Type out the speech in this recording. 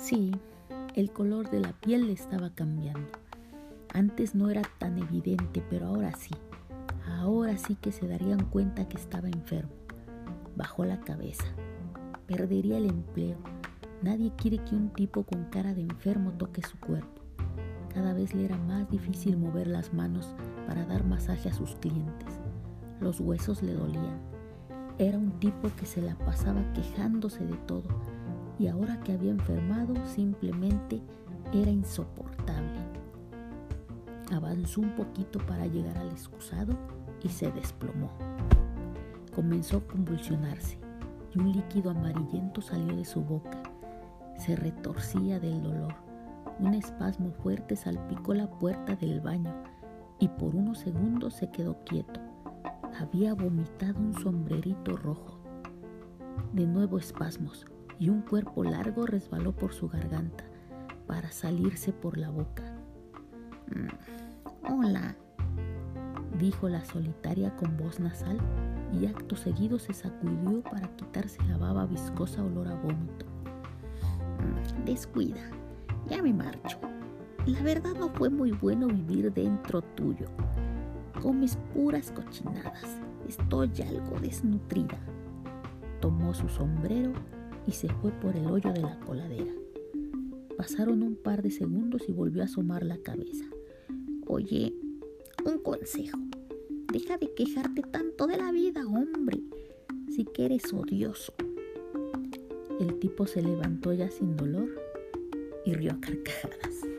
Sí, el color de la piel le estaba cambiando. Antes no era tan evidente, pero ahora sí. Ahora sí que se darían cuenta que estaba enfermo. Bajó la cabeza. Perdería el empleo. Nadie quiere que un tipo con cara de enfermo toque su cuerpo. Cada vez le era más difícil mover las manos para dar masaje a sus clientes. Los huesos le dolían. Era un tipo que se la pasaba quejándose de todo y ahora que había enfermado simplemente era insoportable. Avanzó un poquito para llegar al excusado y se desplomó. Comenzó a convulsionarse y un líquido amarillento salió de su boca. Se retorcía del dolor. Un espasmo fuerte salpicó la puerta del baño y por unos segundos se quedó quieto. Había vomitado un sombrerito rojo. De nuevo espasmos y un cuerpo largo resbaló por su garganta para salirse por la boca. Mm, hola, dijo la solitaria con voz nasal y acto seguido se sacudió para quitarse la baba viscosa olor a vómito. Mm, descuida, ya me marcho. La verdad no fue muy bueno vivir dentro tuyo. Comes puras cochinadas. Estoy algo desnutrida. Tomó su sombrero y se fue por el hoyo de la coladera. Pasaron un par de segundos y volvió a asomar la cabeza. Oye, un consejo. Deja de quejarte tanto de la vida, hombre. Si que eres odioso. El tipo se levantó ya sin dolor y rió a carcajadas.